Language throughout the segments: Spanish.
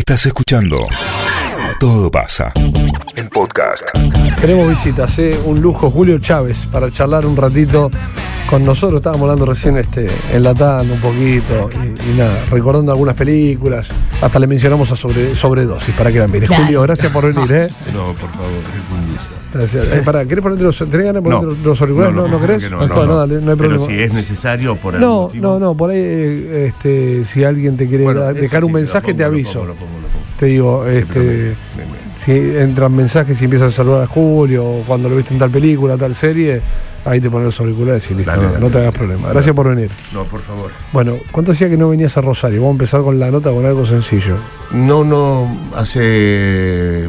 Estás escuchando Todo pasa. El podcast. Tenemos visitas, ¿eh? un lujo, Julio Chávez, para charlar un ratito con nosotros. Estábamos hablando recién, este, enlatando un poquito y, y nada, recordando algunas películas. Hasta le mencionamos a sobre, sobredosis para que la. Julio, gracias por venir. ¿eh? No, por favor, es un gusto. Gracias. Eh, pará, ¿querés ponerte los, ¿tenés ganas de ponerte No. los auriculares? ¿No, no, por querés? Bueno, dale, no hay Pero problema. si es necesario por algún No, motivo. no, no, por ahí, eh, este, si alguien te quiere Bueno, dejar un mensaje, pongo, te lo aviso. pongo, lo pongo, lo pongo. Te digo, Pero este, si entran mensajes y empiezas a saludar a Julio, o cuando lo viste en tal película, tal serie, ahí te pones los auriculares y listo, Dale, no, dale. no te hagas problema. Gracias por venir. No, por favor. Bueno, ¿cuánto hacía que no venías a Rosario? Vamos a empezar con la nota con algo sencillo. No, no, hace.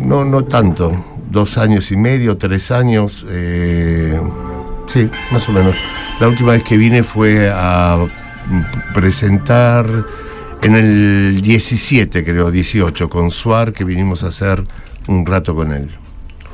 No, no tanto. Dos años y medio, tres años. eh, sí, más o menos. La última vez que vine fue a presentar en el 17, creo, 18, con Suar, que vinimos a hacer un rato con él.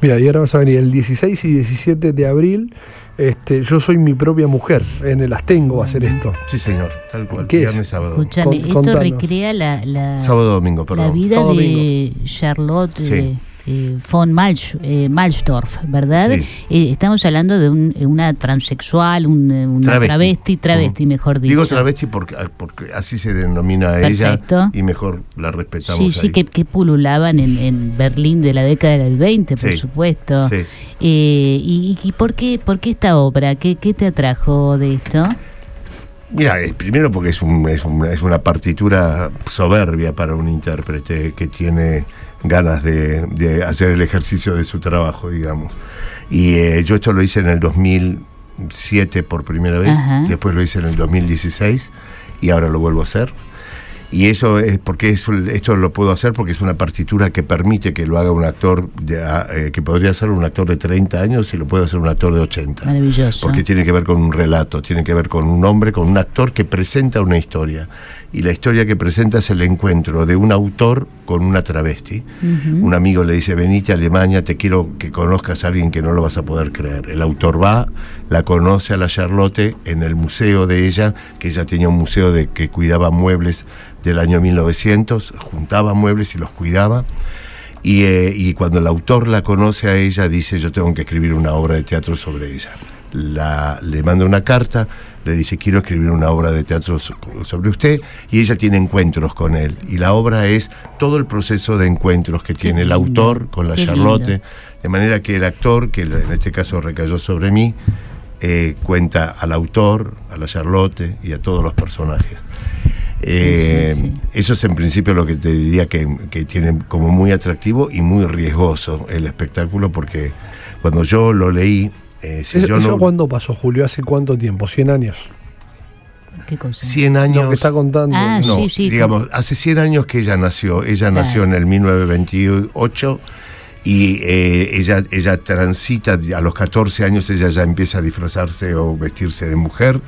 Mira, y ahora vas a venir el 16 y 17 de abril. Este, yo soy mi propia mujer. En el Astengo va a ser esto. Sí, señor, tal cual. ¿Qué es? Viernes, sábado. Escúchame, Con- esto contanos. recrea la, la, Sábado, domingo, perdón. la vida Sábado, de Charlotte Sí. Eh, von Malch, eh, Malchdorf, ¿verdad? Sí. Eh, estamos hablando de un- una transexual, un, eh, una Travesti. travesti, travesti, mejor dicho. Digo travesti porque, ah, porque así se denomina a ella y mejor la respetamos. Sí, sí, ahí. que, que pululaban en, en Berlín de la década del 20, por Sí. supuesto. Sí. Eh, y, y por, qué, por qué esta obra? ¿Qué, ¿Qué te atrajo de esto? Mira, eh, primero porque es, un- es, un- es una partitura soberbia para un intérprete que tiene ganas de, de hacer el ejercicio de su trabajo, digamos. Y eh, yo esto lo hice en el 2007 por primera vez, Ajá. después lo hice en el 2016 y ahora lo vuelvo a hacer. Y eso es porque es, esto lo puedo hacer porque es una partitura que permite que lo haga un actor de, ah, eh, que podría ser un actor de 30 años y lo puede hacer un actor de 80. Maravilloso. Porque tiene que ver con un relato, tiene que ver con un hombre, con un actor que presenta una historia. Y la historia que presenta es el encuentro de un autor con una travesti. Un amigo le dice, venite a Alemania, te quiero que conozcas a alguien que no lo vas a poder creer. El autor va, la conoce a la Charlotte en el museo de ella, que ella tenía un museo de que cuidaba muebles del año 1900, juntaba muebles y los cuidaba. Y, eh, y cuando el autor la conoce a ella, dice, yo tengo que escribir una obra de teatro sobre ella. La, le manda una carta, le dice, quiero escribir una obra de teatro so- sobre usted, y ella tiene encuentros con él. Y la obra es todo el proceso de encuentros que tiene el autor con la qué Charlotte, lindo. de manera que el actor, que en este caso recayó sobre mí, eh, cuenta al autor, a la Charlotte y a todos los personajes. Eh, Sí, sí, sí. Eso es en principio lo que te diría que, que tiene como muy atractivo y muy riesgoso el espectáculo, porque cuando yo lo leí, eh, si ¿Eso, yo eso no. cuándo pasó, Julio? ¿Hace cuánto tiempo? ¿100 años? ¿Qué cosa? 100 años. Lo que está contando. Ah, no, sí, sí, digamos, hace 100 años que ella nació. Ella Claro. nació en el 1928 y eh, ella, ella transita, a los 14 años ella ya empieza a disfrazarse o vestirse de mujer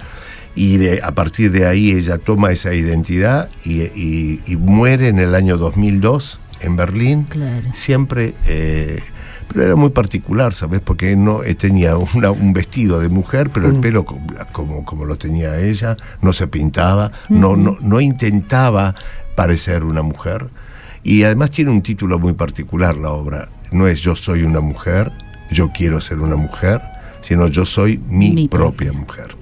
y de, a partir de ahí ella toma esa identidad y, y- y muere en el año 2002 en Berlín. Claro. Siempre... eh, pero era muy particular, ¿sabes? Porque no eh, tenía una- un vestido de mujer, pero el Mm. pelo co- como, como lo tenía ella, no se pintaba, no, no, no intentaba parecer una mujer. Y además tiene un título muy particular la obra. No es yo soy una mujer, yo quiero ser una mujer, sino yo soy mi, Mi propia mujer.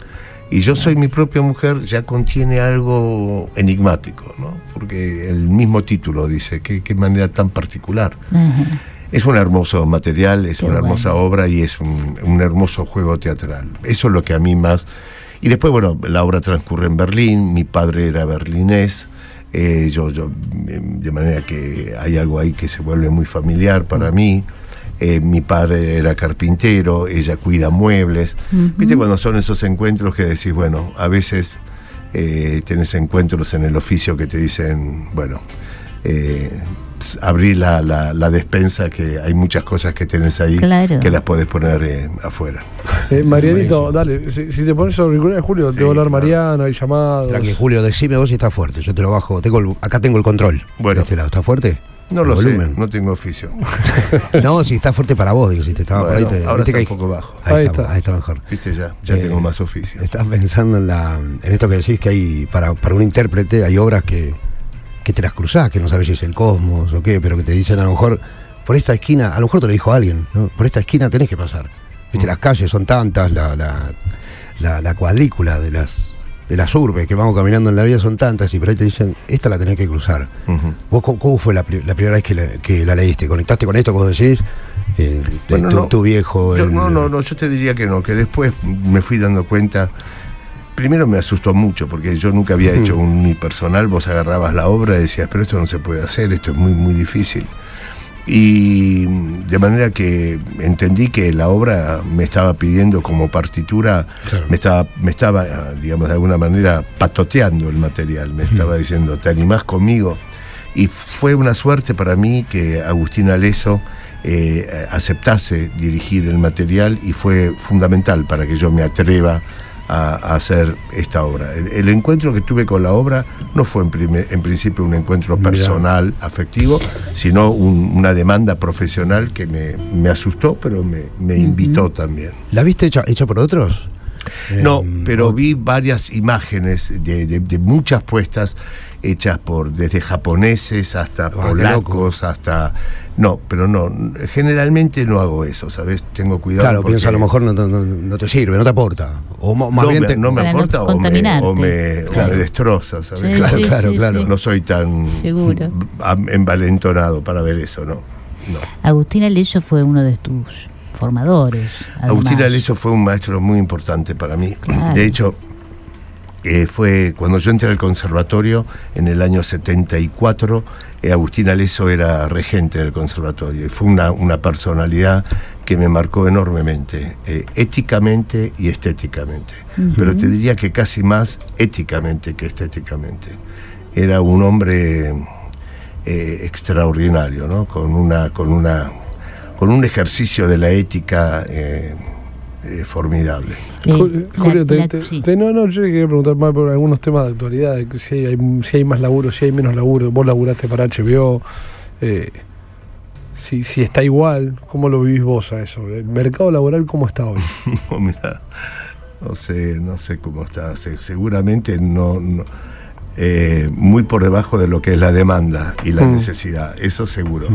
Y yo soy mi propia mujer ya contiene algo enigmático, ¿no? Porque el mismo título dice, qué, qué manera tan particular. Ajá. Es un hermoso material, es Qué una hermosa bueno. obra y es un, un hermoso juego teatral. Eso es lo que a mí más... Y después, bueno, la obra transcurre en Berlín, mi padre era berlinés, eh, yo, yo, eh, de manera que hay algo ahí que se vuelve muy familiar para mí. Eh, mi padre era carpintero, ella cuida muebles. ¿Viste cuando son esos encuentros que decís, bueno, a veces eh, tenés encuentros en el oficio que te dicen, bueno, eh, abrí la, la, la despensa, que hay muchas cosas que tenés ahí Claro. que las podés poner eh, afuera. Eh, Marianito, dale, si, si te pones auriculares, Julio, te va a hablar claro. Mariana, hay llamados. Tranqui, Julio, decime vos si está fuerte. Yo te lo bajo. Tengo el- acá tengo el control. Bueno. De este lado. ¿Está fuerte? No El lo volumen. sé, no tengo oficio. No, si está fuerte para vos, digo, si te estaba Bueno, por ahí. Te, ahora viste está que un poco bajo. Ahí, Ahí está, está. ahí está mejor. Viste, ya, ya Eh, tengo más oficio. Estás pensando en, la, en esto que decís que hay, para, para un intérprete, hay obras que, que te las cruzás, que no sabes si es el cosmos o qué, pero que te dicen a lo mejor, por esta esquina, a lo mejor te lo dijo alguien, ¿no? por esta esquina tenés que pasar. Viste, las calles son tantas, la, la, la, la cuadrícula de las de las urbes que vamos caminando en la vida son tantas y por ahí te dicen, esta la tenés que cruzar. Ujú. ¿Vos cómo, cómo fue la, pri- la primera vez que la, que la leíste? ¿Conectaste con esto, como decís? Eh, Bueno, tu, no. tu viejo. Yo- el- no, no, no, yo te diría que no, que después me fui dando cuenta. Primero me asustó mucho porque yo nunca había hecho un unipersonal, vos agarrabas la obra y decías, pero esto no se puede hacer, esto es muy, muy difícil. Y de manera que entendí que la obra me estaba pidiendo como partitura, Claro. me estaba, me estaba, digamos, de alguna manera patoteando el material, me estaba diciendo, ¿te animás conmigo? Y fue una suerte para mí que Agustín Aleso eh, aceptase dirigir el material y fue fundamental para que yo me atreva a, a hacer esta obra. El, el encuentro que tuve con la obra no fue en, primer- en principio un encuentro Mirá. personal, afectivo, sino un- una demanda profesional que me, me asustó, pero me, me invitó también. ¿La viste hecha, hecha por otros? No, Eh, pero vi varias imágenes de, de- de muchas puestas hechas por desde japoneses hasta Ah, polacos, hasta no, pero no, generalmente no hago eso, ¿sabes? Tengo cuidado. Claro, piensa a lo porque mejor no, no- no te sirve, no te aporta. O más no, bien me, no me Para aporta o me, o me- o me destroza, ¿sabes? Sí, Claro, sí, claro, sí, claro. sí. No soy tan Seguro. envalentonado para ver eso, ¿no? no. Agustín Aleso fue uno de tus formadores. Agustín. Aleso fue un maestro muy importante para mí. Claro. De hecho, eh, fue cuando yo entré al conservatorio en el año 74, eh, Agustín Aleso era regente del conservatorio y fue una, una personalidad que me marcó enormemente, eh, éticamente y estéticamente. Pero te diría que casi más éticamente que estéticamente. Era un hombre eh, extraordinario, ¿no? Con una, con una, con un ejercicio de la ética eh, eh, formidable. Eh, Julio, te- la- te- sí. te- no, no, yo quería preguntar más por algunos temas de actualidad, de que si hay, si hay más laburo, si hay menos laburo. Vos laburaste para HBO, eh, si, si está igual, ¿cómo lo vivís vos a eso? ¿El mercado laboral cómo está hoy? No, mira, no sé, no sé cómo está. Se- seguramente no, no, eh, muy por debajo de lo que es la demanda y la Mm. necesidad. Eso seguro.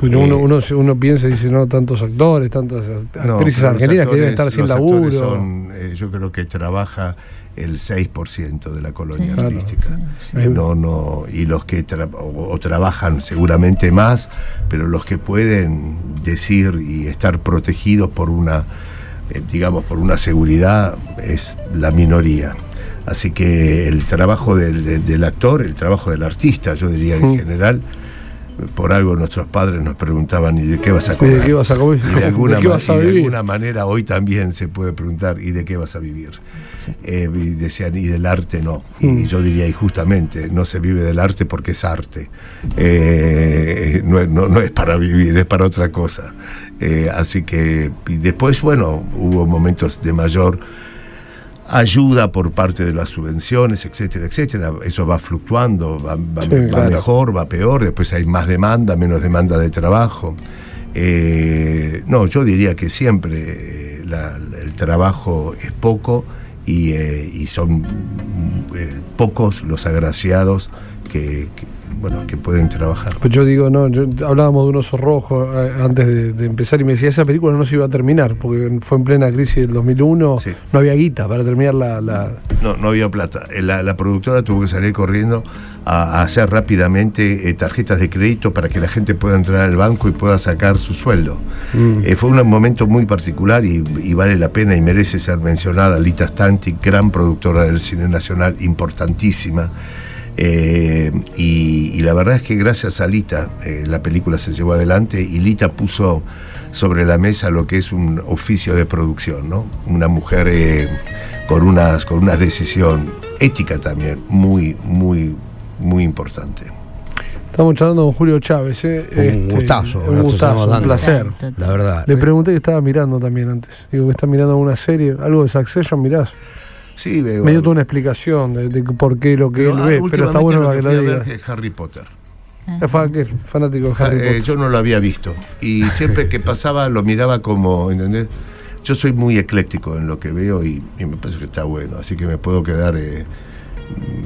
Porque Eh, uno, uno, uno piensa y dice, no, tantos actores, tantas No, actrices los argentinas que deben actores- estar sin actores laburo. son, eh, yo creo que trabaja el 6% de la colonia Sí. Claro. artística. Sí. No, no, y los que tra- o, o trabajan seguramente más, pero los que pueden decir y estar protegidos por una, eh, digamos, por una seguridad es la minoría. Así que el trabajo del, del- del actor, el trabajo del artista, yo diría en general, por algo nuestros padres nos preguntaban, ¿y de qué vas a ¿Y comer? de qué vas a comer? Y de alguna, ¿De qué vas a y de alguna manera hoy también se puede preguntar, ¿y de qué vas a vivir? Eh, y decían, y del arte no. Y Mm. yo diría, y justamente, no se vive del arte porque es arte. Eh, no, es- no- no es para vivir, es para otra cosa. Eh, así que, y después, bueno, hubo momentos de mayor ayuda por parte de las subvenciones, etcétera, etcétera. Eso va fluctuando, va, va- Sí, va claro. mejor, va peor, después hay más demanda, menos demanda de trabajo. Eh, no, yo diría que siempre eh, la- el trabajo es poco y, eh, y son eh, pocos los agraciados que, que, bueno, que pueden trabajar. Pues yo digo, no, yo, hablábamos de un oso rojo eh, antes de, de empezar y me decía, esa película no se iba a terminar, porque fue en plena crisis del 2001, Sí. no había guita para terminar la... la- No, no había plata. Eh, La, la productora tuvo que salir corriendo a, a hacer rápidamente eh, tarjetas de crédito para que la gente pueda entrar al banco y pueda sacar su sueldo. Eh, fue un momento muy particular y, y vale la pena y merece ser mencionada. Lita Stanti, gran productora del cine nacional, importantísima. Eh, y, y la verdad es que gracias a Lita eh, la película se llevó adelante y Lita puso sobre la mesa lo que es un oficio de producción, ¿no? Una mujer eh, con unas con una decisión ética también muy muy muy importante. Estamos charlando con Julio Chávez, ¿eh? Un Este, gustazo, Un gustazo, placer. La verdad. Le pregunté que estaba mirando también antes. Digo que está mirando alguna serie, algo de Succession, mirás. Sí, veo. Me dio toda una explicación de, de por qué lo que Pero, él ah, ve, pero está bueno lo que que fui lo a diga. ver es Harry Potter. Es que es fanático de Harry Eh, Potter. yo no lo había visto. Y siempre que pasaba lo miraba como, ¿entendés? Yo soy muy ecléctico en lo que veo y, y me parece que está bueno. Así que me puedo quedar eh,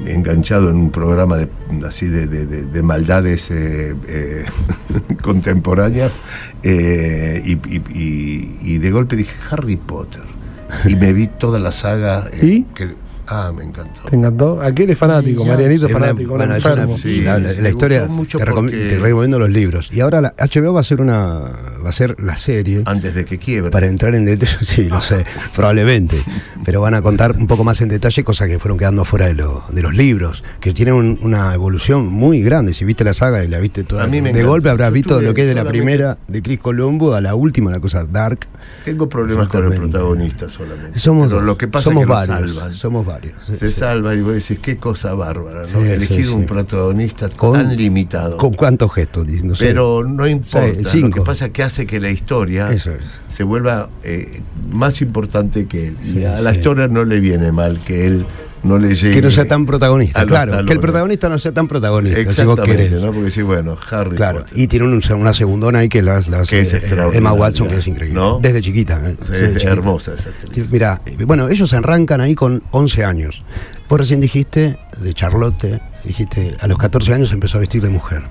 enganchado en un programa de, así de, de- de- de maldades eh, eh, contemporáneas eh, y, y- y- y de golpe dije Harry Potter y me vi toda la saga eh, que- ah me encantó. ¿Te encantó? Aquel es fanático, Sí, Marianito es Sí, una- fanático, bueno, es una- Sí, la, la- me la historia mucho te, recom- porque- te recomiendo los libros. Y ahora la HBO va a ser una va a ser la serie. Antes de que quiebre. Para entrar en detalle sí lo sé probablemente. Pero van a contar un poco más en detalle cosas que fueron quedando fuera de, lo- de los libros que tienen un- una evolución muy grande. Si viste la saga y la viste toda A mí me de encanta. golpe habrás Yo visto lo que es de la primera de Chris Colombo a la última la cosa dark. Tengo problemas con el protagonista solamente. Somos Pero dos, lo que pasa somos es que lo varios salvan. somos varios se salva y vos decís qué cosa bárbara ¿no? Elegir un protagonista Con- tan limitado. con cuántos gestos dice, no sé. pero no importa lo que pasa es que hace que la historia es. se vuelva eh, más importante que él. Y a la historia no le viene mal que él no le llegue que no sea tan protagonista claro que el protagonista no sea tan protagonista si vos exactamente ¿no? porque sí bueno Harry Claro, Potter. y tiene un- una segundona ahí que las, las Que es eh. Emma Watson que es increíble. ¿No? Desde chiquita. eh, desde chiquita. hermosa esa actriz. Mira, eh, bueno, ellos arrancan ahí con 11 años. Vos recién dijiste de Charlotte, dijiste a los 14 años empezó a vestir de mujer.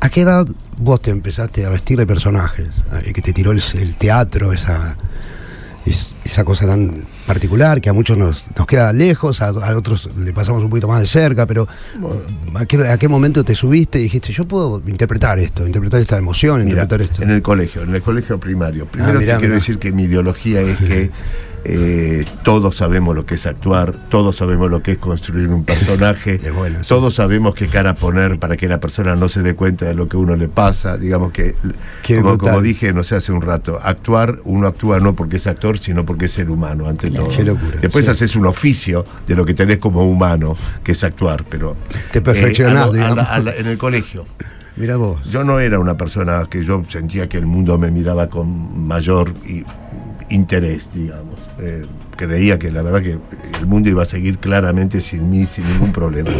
¿A qué edad vos te empezaste a vestir de personajes? Eh, Que te tiró el, el teatro, esa, es- esa cosa tan particular que a muchos nos, nos queda lejos, a, a otros le pasamos un poquito más de cerca, pero ¿a qué, a qué momento te subiste y dijiste, yo puedo interpretar esto, interpretar esta emoción, interpretar esto? en el colegio, en el colegio primario. Primero Ah, mirá, te quiero decir que mi ideología es que eh, todos sabemos lo que es actuar, todos sabemos lo que es construir un personaje, Es bueno, sí. todos sabemos qué cara poner para que la persona no se dé cuenta de lo que uno le pasa. Digamos que, como, dije, no sé, hace un rato, actuar, uno actúa no porque es actor, sino porque es ser humano, ante Claro. todo. Qué locura, Después sí. haces un oficio de lo que tenés como humano, que es actuar, pero... Te perfeccionás, a lo- a digamos. la- a la- en el colegio. Mira vos. Yo no era una persona que yo sentía que el mundo me miraba con mayor i- interés, digamos. Eh, creía que la verdad que el mundo iba a seguir claramente sin mí, sin ningún problema.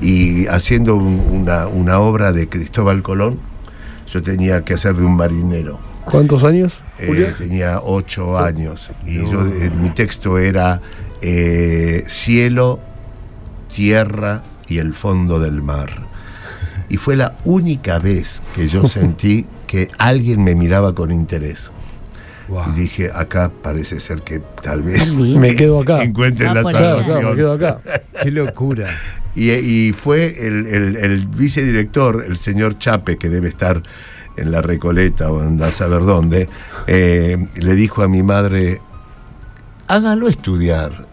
Y haciendo un- una, una obra de Cristóbal Colón, yo tenía que hacer de un marinero. ¿Cuántos años, Eh, tenía ocho años y yo eh, mi texto era eh, cielo, tierra y el fondo del mar. Y fue la única vez que yo sentí que alguien me miraba con interés. Wow. Y dije, acá parece ser que tal vez. Me quedo acá. encuentre Ah, la por Claro, me quedo salvación. acá. Qué locura. Y, y fue el, el- el vicedirector, el señor Chape, que debe estar en la Recoleta o en a saber dónde, eh, le dijo a mi madre, hágalo estudiar.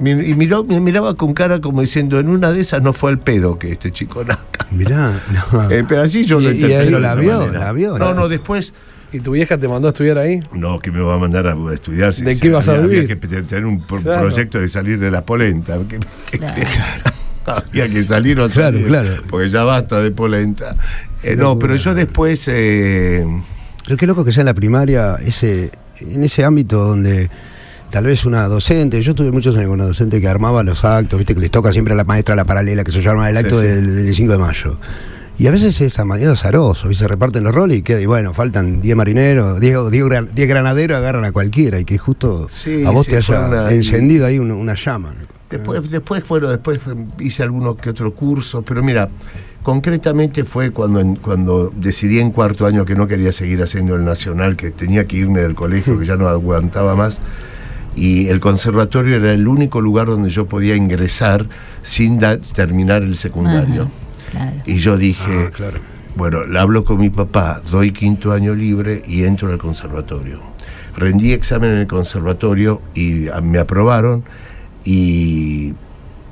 Y miró, me miraba con cara como diciendo, en una de esas no fue el pedo que este chico nazca. Mirá, no. Eh, pero así yo Y- lo y interpreté ahí- de Pero la vio, manera. la vio, No, la- no, después... ¿Y tu vieja te mandó a estudiar ahí? No, que me va a mandar a estudiar. si- ¿De si qué vas a había, había vivir? que tener un pro- Claro. proyecto de salir de la polenta. que- que- Claro. había que salir o Claro, salir, claro. Porque ya basta de polenta. Eh, no, pero yo después. eh, Pero qué loco que sea en la primaria, ese, en ese ámbito donde tal vez una docente, yo tuve muchos años con una docente que armaba los actos, viste que les toca siempre a la maestra la paralela, que se llama el Sí, acto sí. del 25 de mayo. Y a veces es amañado azaroso, y se reparten los roles y queda, y bueno, faltan 10 marineros, 10, 10 gran- 10 granaderos, agarran a cualquiera, y que justo Sí, a vos sí, te haya una- encendido ahí una, una llama. después, después, bueno, después hice alguno que otro curso, pero mira, concretamente fue cuando, en- cuando decidí en cuarto año que no quería seguir haciendo el nacional, que tenía que irme del colegio, que ya no aguantaba más. Y el conservatorio era el único lugar donde yo podía ingresar sin da- terminar el secundario. Ajá, claro. Y yo dije, Ah, claro. bueno, le hablo con mi papá, doy quinto año libre y entro al conservatorio. Rendí examen en el conservatorio y ah, me aprobaron y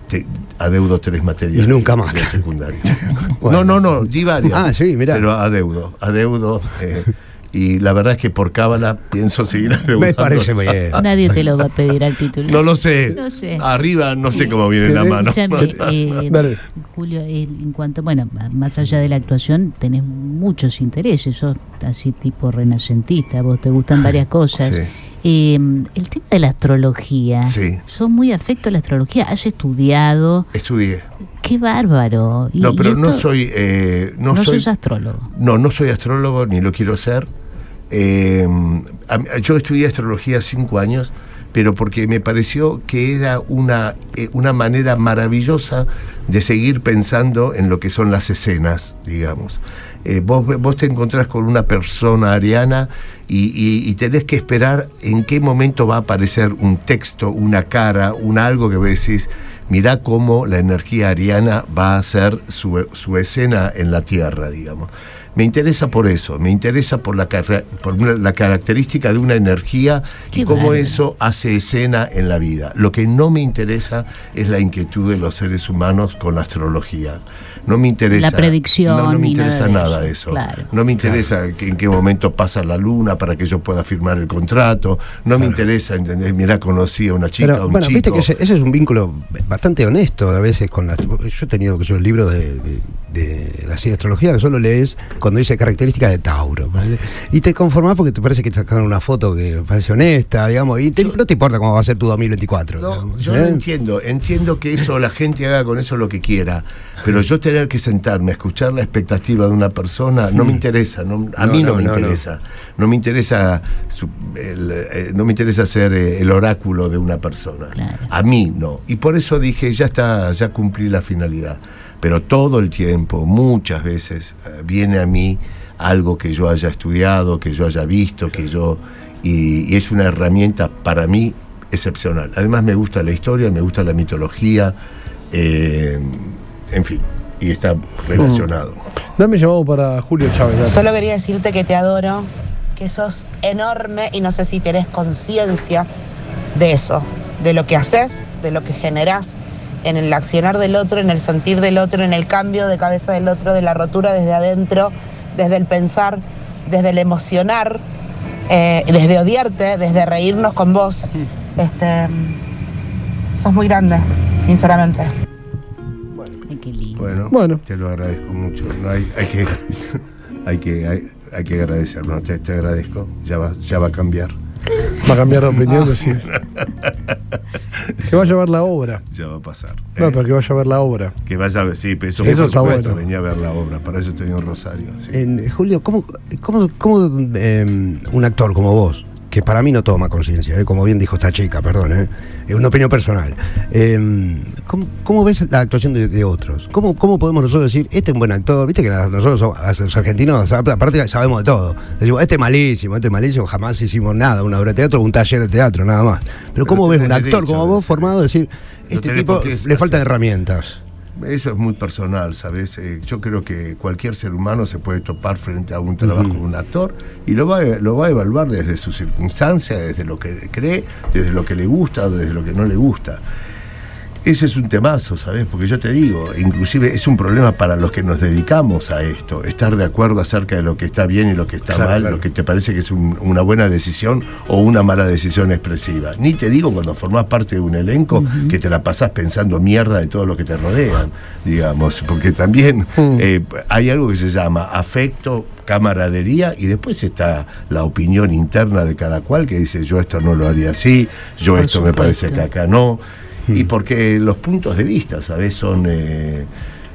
te- adeudo tres materias. Y nunca más. Bueno. No, no, no, di varias. Ah, sí, mirá. Pero adeudo, adeudo. eh, y la verdad es que por cábala pienso seguir adeudando. Me parece bien. Nadie te lo va a pedir al título. No lo sé. No sé. Arriba no sé cómo viene la mano. Eh. Julio, eh, en cuanto, bueno, más allá de la actuación, tenés muchos intereses, sos así tipo renacentista, vos te gustan varias cosas. Sí. Eh, el tema de la astrología, Sí. sos muy afecto a la astrología, has estudiado, Estudié. qué bárbaro. Y- No, y pero no soy. eh, no, no soy sos astrólogo. No, no soy astrólogo ni lo quiero ser. Mí- yo estudié astrología cinco años, pero porque me pareció que era una, eh, una manera maravillosa de seguir pensando en lo que son las escenas, digamos. Eh, vos, vos te encontrás con una persona ariana y, y- tenés que esperar en qué momento va a aparecer un texto, una cara, un algo que vos decís, mirá cómo la energía ariana va a hacer su, su escena en la Tierra, digamos. Me interesa por eso, me interesa por la, por una- la característica de una energía y cómo eso hace escena en la vida. Lo que no me interesa es la inquietud de los seres humanos con la astrología. No me interesa. La predicción No, no me nada interesa de nada eso, de eso. claro. No me interesa que- en qué momento pasa la luna para que yo pueda firmar el contrato. No me interesa, ¿entendés? Mirá, conocí a una chica, a Pero un bueno, chico. viste que ese, ese es un vínculo bastante honesto a veces con la. Yo he tenido que yo el libro de, de, de la astrología que solo lees cuando dice características de Tauro. ¿vale? Y te conformás porque te parece que te sacaron una foto que parece honesta, digamos, y te- no te importa cómo va a ser tu 2024. No, digamos, yo ¿eh? no entiendo, entiendo que eso la gente haga con eso lo que quiera, pero yo tener que sentarme a escuchar la expectativa de una persona no me interesa, no- a No, mí no, no, me no, no. interesa, no, me interesa, su- el, eh, no me interesa ser eh, el oráculo de una persona, Claro. a mí no, y por eso dije ya está, ya cumplí la finalidad, pero todo el tiempo, muchas veces eh, viene a mí algo que yo haya estudiado, que yo haya visto, que yo y, y es una herramienta para mí excepcional. Además me gusta la historia, me gusta la mitología, eh, en fin, y está relacionado. Dame llamado para Julio Chávez. dale. Solo quería decirte que te adoro, que sos enorme y no sé si tenés conciencia de eso, de lo que haces, de lo que generás en el accionar del otro, en el sentir del otro, en el cambio de cabeza del otro, de la rotura desde adentro, desde el pensar, desde el emocionar, eh, desde odiarte, desde reírnos con vos. Este, sos muy grande, sinceramente. Bueno, Bueno. te lo agradezco mucho. No hay, hay que, hay que, hay, hay que agradecer. No, te, te agradezco. Ya va, ya va a cambiar. Va a cambiar de opinión, decir. Que vaya a ver la obra. Ya va a pasar. No, Eh, pero que vaya a ver la obra. que vaya a ver, sí, pero eso, Eso está supuesto, bueno. venía a ver la obra. Para eso estoy en Rosario. sí. En- Julio, ¿cómo, cómo, cómo, eh, un actor como vos, que para mí no toma conciencia, eh, como bien dijo esta chica, perdón, eh, es una opinión personal, eh, ¿cómo, cómo ves la actuación de, de otros? ¿Cómo, ¿Cómo podemos nosotros decir, este es un buen actor? Viste que nosotros los argentinos, aparte sabemos de todo. Decimos, este es malísimo, este es malísimo, jamás hicimos nada, una obra de teatro, un taller de teatro, nada más. Pero ¿cómo ves un actor como vos formado decir, este tipo le faltan herramientas? Eso es muy personal, ¿sabes? Eh, yo creo que cualquier ser humano se puede topar frente a un trabajo de un actor y lo va, a, lo va a evaluar desde sus circunstancias, desde lo que cree, desde lo que le gusta, desde lo que no le gusta. Ese es un temazo, ¿sabes? Porque yo te digo, inclusive es un problema para los que nos dedicamos a esto, estar de acuerdo acerca de lo que está bien y lo que está Claro, mal, claro. lo que te parece que es un- una buena decisión o una mala decisión expresiva. Ni te digo cuando formás parte de un elenco que te la pasás pensando mierda de todo lo que te rodean, digamos, porque también eh, hay algo que se llama afecto, camaradería y después está la opinión interna de cada cual que dice yo esto no lo haría así, yo Por esto me parece que acá no. Y porque los puntos de vista, ¿sabes? Son... eh,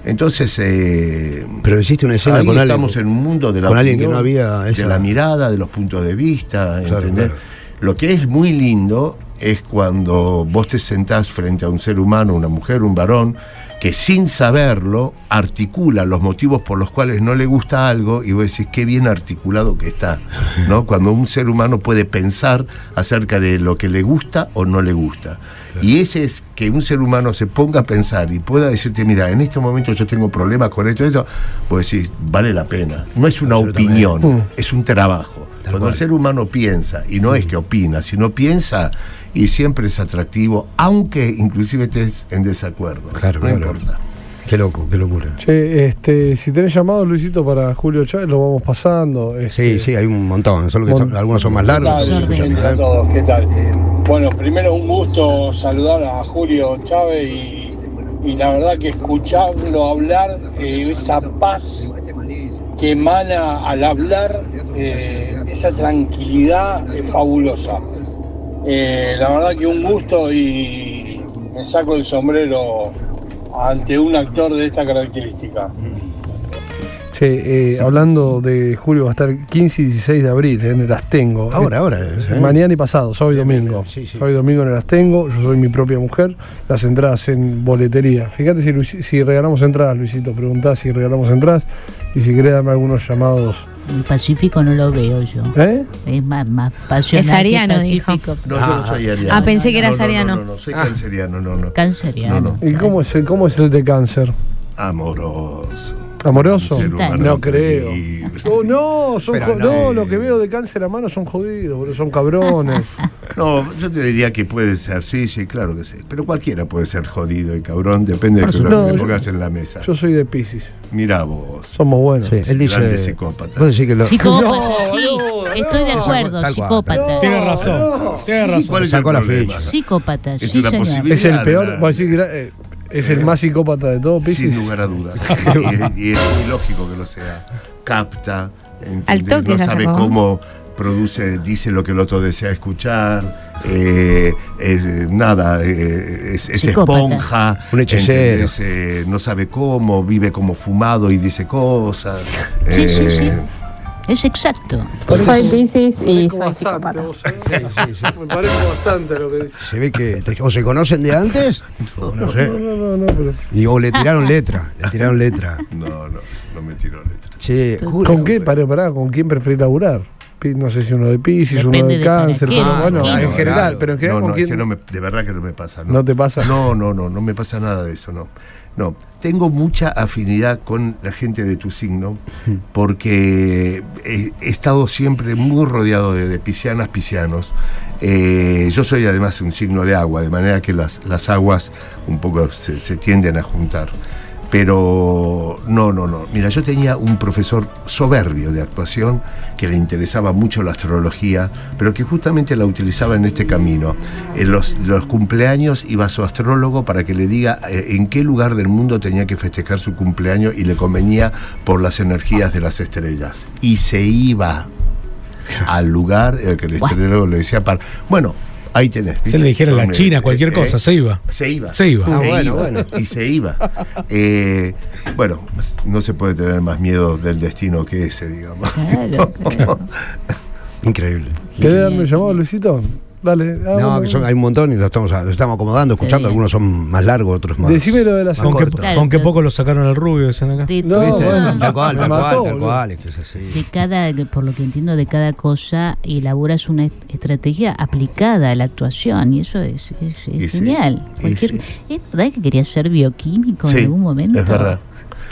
entonces... eh, Pero hiciste una escena Ahí con alguien, estamos en un mundo de la con alguien que no había esa- de la mirada, de los puntos de vista, Claro, ¿entendés? claro. Lo que es muy lindo es cuando vos te sentás frente a un ser humano, una mujer, un varón, que sin saberlo articula los motivos por los cuales no le gusta algo y vos decís qué bien articulado que está, ¿no? Cuando un ser humano puede pensar acerca de lo que le gusta o no le gusta. Y ese es que un ser humano se ponga a pensar y pueda decirte, mira, en este momento yo tengo problemas con esto y esto, vos decís, vale la pena. No es una opinión, Mm. es un trabajo. Tal Cuando cual. el ser humano piensa, y no es que opina, sino piensa, y siempre es atractivo, aunque inclusive estés en desacuerdo. Claro, no claro. importa. Qué loco, qué locura. Che, este, si tenés llamado, Luisito, para Julio Chávez, lo vamos pasando. Sí, este, sí, hay un montón. Solo que Mon- son- algunos son más largos. tal? a todos, ¿qué tal? Bueno, primero un gusto saludar a Julio Chávez y, la verdad que escucharlo hablar, eh, esa paz que emana al hablar, eh, esa tranquilidad es fabulosa. Eh, la verdad que un gusto y me saco el sombrero ante un actor de esta característica. Che, eh, hablando de julio, va a estar 15 y 16 de abril en el Astengo. Ahora, Eh, ahora. ¿eh? Mañana y pasado, sábado y domingo. Sí, sí. Sábado y domingo en el Astengo, yo soy mi propia mujer. Las entradas en boletería. Fíjate si, Luis- si regalamos entradas, Luisito. Preguntá si regalamos entradas y si querés darme algunos llamados. El Pacífico no lo veo yo. ¿Eh? Es más, más pasional. Es ariano, que dijo. No, yo no soy ariano. Ah, pensé que no, no, ariano. No, no, soy canceriano, no, no. Canceriano. No, no. ¿Y cómo es, el- cómo es el de cáncer? Amoroso. ¿Amoroso? No creo. Oh, no, son no. no, lo que veo de cáncer a mano son jodidos, son cabrones. No, yo te diría que puede ser, sí, sí, claro que sí. Pero cualquiera puede ser jodido y cabrón, depende de lo que No, yo- pongas en la mesa. Yo soy de Pisces, Mira vos. somos buenos. Sí, él dice. Psicópata. Vos decís que lo. Psicópata, No, sí. no, Estoy de no. acuerdo, psicópata. No. Tiene razón, no. tiene razón. ¿Cuál es Sacó el la. Psicópata, Es sí, una posibilidad. Es el peor, Eh, es el más psicópata de todos, Pisces. Sin lugar a dudas. y, y es muy lógico que lo sea. Capta, ¿entendés? Al toque no sabe cómo produce, dice lo que el otro desea escuchar. eh, eh, nada, eh, es, es esponja, Un hechicero. Eh, no sabe cómo, vive como fumado y dice cosas. Sí, sí, sí. Eh, Es exacto. Soy Piscis y soy psicópata. vos sabés. Me parece bastante lo que dice. Se ve que te- o se conocen de antes, o no sé. No, no, no, no, pero. Y, o le tiraron letra, le tiraron letra. No, no, no me tiró letra. Che, ¿Con qué? Pará, pará, ¿con quién preferís laburar? Pi- No sé si uno de Pisces, uno Depende de de cáncer, pero Ah, bueno, claro, en general, claro. pero en general No, con no, quién. es que no me, de verdad que no me pasa. ¿No te pasa? No, no, no, no me pasa nada de eso, no. No, tengo mucha afinidad con la gente de tu signo porque he, he estado siempre muy rodeado de, de piscianas, piscianos. Eh, yo soy además un signo de agua, de manera que las, las aguas un poco se, se tienden a juntar. Pero no, no, no. Mira, yo tenía un profesor soberbio de actuación que le interesaba mucho la astrología, pero que justamente la utilizaba en este camino. En los, los cumpleaños iba a su astrólogo para que le diga eh, en qué lugar del mundo tenía que festejar su cumpleaños y le convenía por las energías de las estrellas. Y se iba al lugar en el que el astrólogo le decía, para, bueno, ahí tenés. Se le dijera a la China, eh, cualquier eh, cosa, se iba. se iba. Se iba. Ah, Se bueno, iba, bueno. Y se iba. Eh, bueno, no se puede tener más miedo del destino que ese, digamos. Claro, claro. increíble. ¿Querés darme un llamado, Luisito? Dale. ah, No, que son, hay un montón y lo estamos, lo estamos acomodando, escuchando. Algunos son más largos, otros más. Decime lo de la Con, qué, corto. Claro, con qué pero- poco lo sacaron al rubio, dicen acá. De, No, ¿Viste? bueno. tal cual, tal cual, tal cual. es que así. de cada, por lo que entiendo, de cada cosa elaboras una est- estrategia aplicada a la actuación y eso es, es- es Y sí, genial. y Cualquier- sí. ¿Es verdad que querías ser bioquímico Sí, en algún momento? es verdad.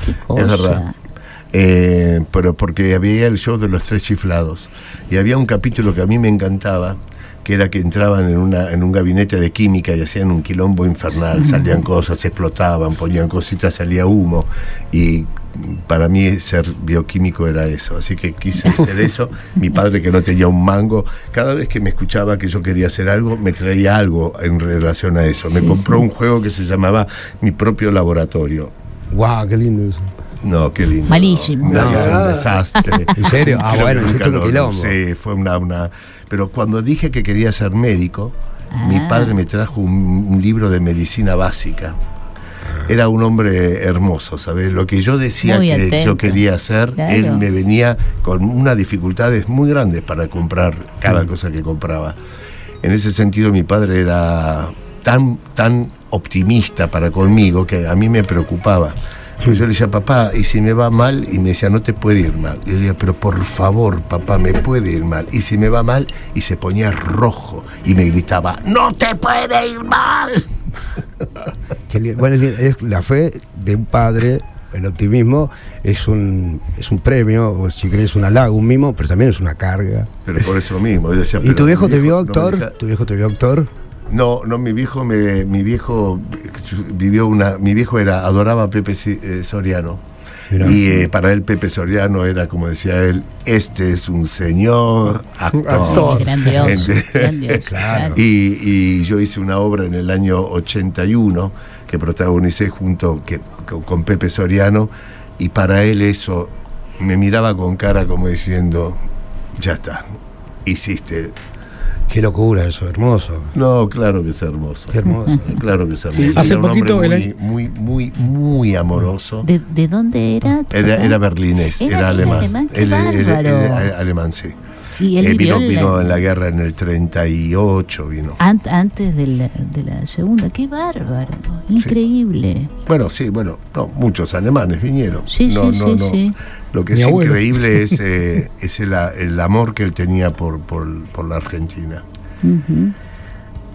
Qué cosa. Es verdad. Eh, pero porque había el show de los tres chiflados. Y había un capítulo que a mí me encantaba, que era que entraban en, una, en un gabinete de química y hacían un quilombo infernal, salían cosas, explotaban, ponían cositas, salía humo. Y para mí ser bioquímico era eso. Así que quise hacer eso. Mi padre, que no tenía un mango, cada vez que me escuchaba que yo quería hacer algo, me traía algo en relación a eso. Me Sí, compró sí. un juego que se llamaba Mi propio laboratorio. Guau, qué lindo eso. No, qué lindo. Malísimo. No, un desastre. ¿En serio? Ah, Creo bueno, nunca un lo- quilombo. Sí, fue una, una. Pero cuando dije que quería ser médico, Ah. mi padre me trajo un, un libro de medicina básica. Era un hombre hermoso, ¿sabes? Lo que yo decía Muy que atento. yo quería hacer, Claro. él me venía con unas dificultades muy grandes para comprar cada Mm. cosa que compraba. En ese sentido, mi padre era tan, tan optimista para conmigo que a mí me preocupaba. Yo le decía, papá, ¿y si me va mal? Y me decía, no te puede ir mal. Y yo le decía, pero por favor, papá, me puede ir mal. Y si me va mal, y se ponía rojo y me gritaba, no te puede ir mal. Bueno, es, la fe de un padre, el optimismo es un, es un premio, o si querés un halago, un mimo, pero también es una carga. Pero por eso mismo. Yo decía, ¿Y "Pero tu viejo mi te vio no me actor? deja- ¿Tu viejo te vio actor? No, no, mi viejo me, mi viejo vivió una, mi viejo era, adoraba a Pepe eh, Soriano. Mirá. Y eh, para él Pepe Soriano era, como decía él, este es un señor actor. Actor. Grandioso. Ente- grandioso, Claro. claro. Y, y yo hice una obra en el año 81 que protagonicé junto que, con, con Pepe Soriano y para él eso me miraba con cara como diciendo, ya está, hiciste Qué locura eso, hermoso. No, claro que es hermoso. Qué hermoso. Claro que es hermoso. Hace Era un hombre poquito, muy, muy, muy, muy amoroso. ¿De, de dónde era? Era, era berlinés, Era- era, alemán. alemán, Él- él- él- alemán, sí. Y él Eh, vino, en la- vino en la guerra en el 38, vino. Ant- antes de la, de la segunda. Qué bárbaro. Increíble. Bueno, sí, bueno, no, muchos alemanes vinieron. Sí, no, sí, no, sí, no. sí. Lo que Mi es abuelo. increíble es, eh, es el, el amor que él tenía por, por, por la Argentina. Ujú.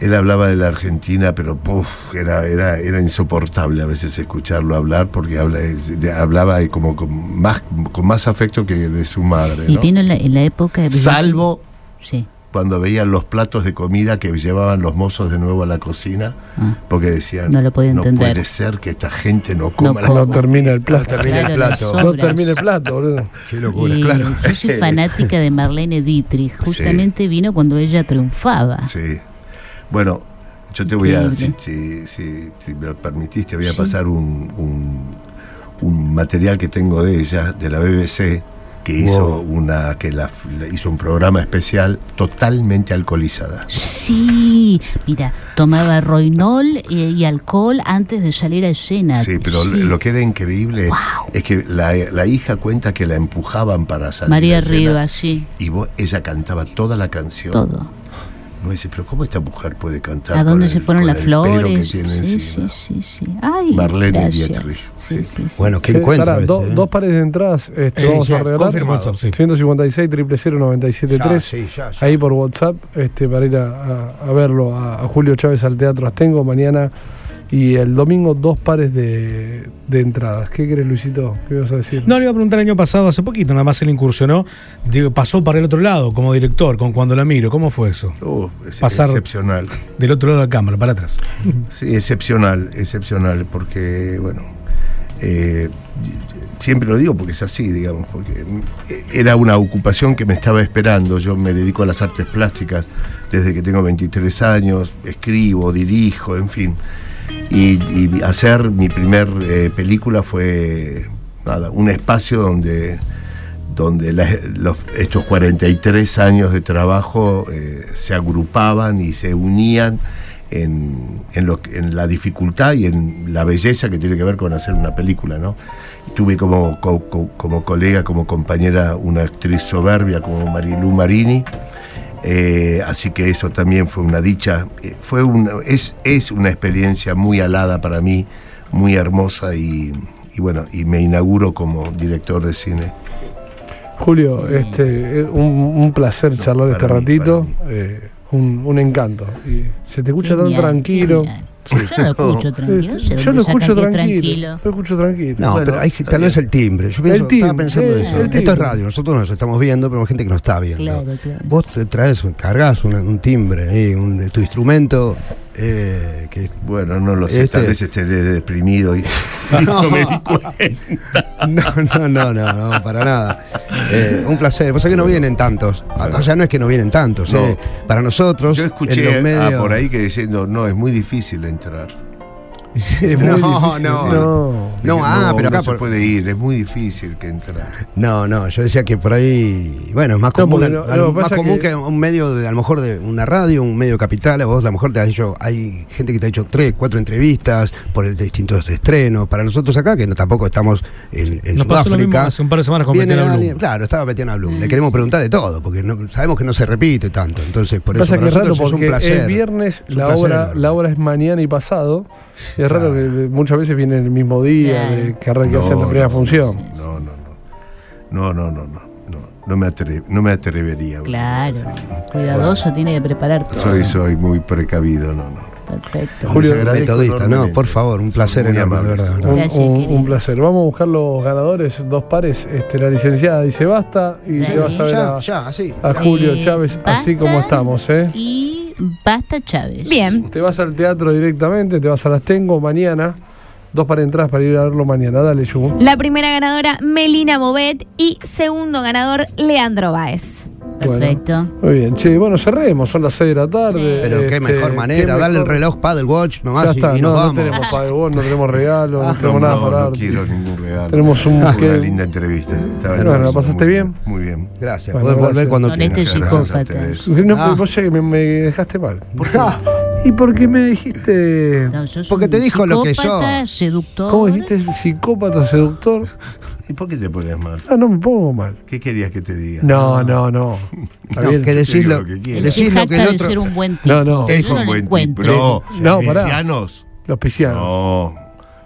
Él hablaba de la Argentina, pero puf, era, era, era insoportable a veces escucharlo hablar porque habla, de- hablaba como con más, con más afecto que de su madre. Y ¿no? vino en la, en la época de. Salvo Sí. cuando veían los platos de comida que llevaban los mozos de nuevo a la cocina, Ah. porque decían, No lo podía entender". puede ser que esta gente no coma. No la No termina el plato. termina Claro, el plato. No termina el plato, boludo. Qué locura, Y claro. Yo soy fanática de Marlene Dietrich. Justamente vino cuando ella triunfaba. Sí. Bueno, yo te voy a, si, si, si- si me lo permitiste, voy a Sí. pasar un, un, un material que tengo de ella, de la BBC, que hizo una, que la, la- hizo un programa especial totalmente alcoholizada. Sí, mira, tomaba roinol y, y alcohol antes de salir a escena. Sí, pero Sí. lo que era increíble es que la, la hija cuenta que la empujaban para salir. María a escena, Rivas, sí, Y vos- ella cantaba toda la canción. todo. Vos decís, pero ¿cómo esta mujer puede cantar? ¿A con dónde el- se fueron con las el pelo flores? que tiene Sí, encima? sí, sí, sí. Ay, Marlene gracias. Dietrich, Sí, sí. Bueno, qué Eh, encuentro. do- este, ¿eh? dos pares de entradas este, Sí, vamos ya, a regalar. confirmado. WhatsApp, sí. 156 000 973 Ya, sí, ya, ya. ahí por WhatsApp este, para ir a, a- a verlo a, a Julio Chávez al Teatro Astengo mañana y el domingo dos pares de, de entradas. ¿Qué querés, Luisito? ¿Qué ibas a decir? No, le iba a preguntar el año pasado, hace poquito, nada más él incursionó, digo, pasó para el otro lado como director, con Cuando la miro. ¿Cómo fue eso? Uh, es Pasar- excepcional. Del otro lado de la cámara, para atrás. Sí, excepcional, excepcional, porque, bueno, eh, siempre lo digo porque es así, digamos, porque era una ocupación que me estaba esperando. Yo me dedico a las artes plásticas desde que tengo 23 años, escribo, dirijo, en fin. Y, y hacer mi primer eh, película fue nada, un espacio donde donde la- los- estos 43 años de trabajo eh, se agrupaban y se unían en, en lo, en la dificultad y en la belleza que tiene que ver con hacer una película. ¿no? Tuve como, co- co- como colega, como compañera, una actriz soberbia como Marilu Marini. Eh, así que eso también fue una dicha. Eh, fue una, es, es una experiencia muy alada para mí, muy hermosa y, y bueno, y me inauguro como director de cine. Julio, este, es un, un placer charlar este mí, ratito, eh, un, un encanto. Y se te escucha tan tranquilo. genial. Yo lo escucho tranquilo. Yo lo escucho tranquilo, Lo escucho tranquilo. No, Bueno, pero hay, está tal vez el timbre. Yo pienso, El timbre, estaba pensando eh, eso. el Esto es radio, nosotros nos estamos viendo, pero hay gente que no está viendo. Claro, claro. Vos te traes, cargas un, un timbre, ahí, un, de tu instrumento, eh, que Bueno, no lo sé, Este- tal vez estaré deprimido y, y no me di cuenta. No, no, no, no, no, para nada. Eh, un placer. Vos sabés que no vienen tantos. O sea, no es que no vienen tantos. No. eh. Para nosotros, Yo en escuché los a medios. por ahí que diciendo, no, es muy difícil entrar. No, no. no. No, Dije, ah, pero acá no se por- puede ir, es muy difícil que entrar. No, no, yo decía que por ahí, bueno, es más No, común, porque no- lo más común que- que... un medio, de, a lo mejor de una radio, un medio capital, a vos a lo mejor te ha hecho, hay gente que te ha hecho tres, cuatro entrevistas por el distintos estrenos. Para nosotros acá, que no, tampoco estamos en, en Nos pasó lo mismo Sudáfrica. hace un par de semanas con viene Betiana Blum. alguien- Claro, estaba Betiana Blum. Le Mm. queremos preguntar de todo, porque no- sabemos que no se repite tanto. Entonces, por eso Pasa para que es raro nosotros es un porque placer. el viernes Es un la placer obra, enorme. la obra es mañana y pasado. Es raro que muchas veces viene el mismo día de que arranque a hacer la primera función. No, no, no. No, no, no, no. No, no me, atre- no me atrevería. Claro. Bueno. Cuidadoso, tiene que preparar todo. Soy, soy muy precavido, no, no. Perfecto. Julio, metodista, no, por favor, un placer enorme, amables. verdad, verdad. Un, placer. Vamos a buscar los ganadores, dos pares. Este, la licenciada dice basta y te vas a ver Ya, a, ya, así. a Julio Eh, Chávez así como estamos. ¿eh? Y basta Chávez. Bien. Te vas al teatro directamente, te vas a las Tengo mañana. Dos para entradas para ir a verlo mañana. Dale, Yu. La primera ganadora, Melina Bobet. Y segundo ganador, Leandro Báez. Perfecto. Muy bien, che, bueno, cerremos, son las 6 de la tarde. Pero qué este, mejor manera, qué darle el reloj Paddle Watch Ya nomás y, está, y no, nos no vamos. tenemos Paddleboard, no tenemos regalos, no No, tenemos nada no, para no quiero ningún regalo. Tenemos un- ¿qué? una linda entrevista. Bueno, ¿la pasaste muy bien? Muy bien. Gracias, Bueno, podés volver cuando Con quieras. este gracias a psicópata. No, Ah. vos me, me dejaste mal. ¿Y por qué me dijiste? No, Porque te dijo lo que psicópata, sos. seductor. ¿Cómo dijiste? Psicópata, seductor. ¿Y por qué te pones mal? Ah, no me pongo mal. ¿Qué querías que te diga? No, no, no. Está No, bien. que decís digo lo, que decís se lo jacta que el de otro. ser un buen tipo. No, no. Yo Es no un lo buen encuentro. tipo. No, No, los pará. piscianos. Los piscianos. No,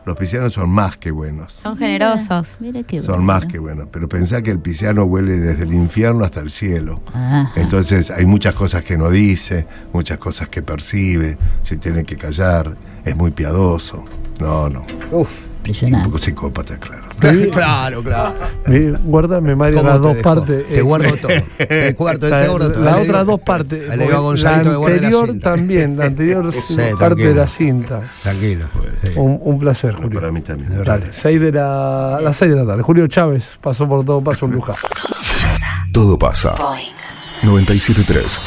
los piscianos son más que buenos. Son generosos. Mira qué Son bueno. más que buenos. Pero pensá que el pisciano huele desde el infierno hasta el cielo. Ajá. Entonces hay muchas cosas que no dice, muchas cosas que percibe, se tiene que callar, es muy piadoso. No, no. Uf, Un Impresionante. poco psicópata, claro. claro, claro. Mi- Guardame, Mario, ¿Cómo las dos dejó? partes. Te eh, guardo todo. Te guardo, La- te guardo todo. Las otras dos partes. le digo a porque Gonzalito la anterior también, la anterior Sí, parte de la cinta. Tranquilo. sí. Un, un placer, Julio. para mí también. Dale, seis de la, las 6 de la tarde. Julio Chávez pasó por todo paso un lujazo. Todo pasa. 973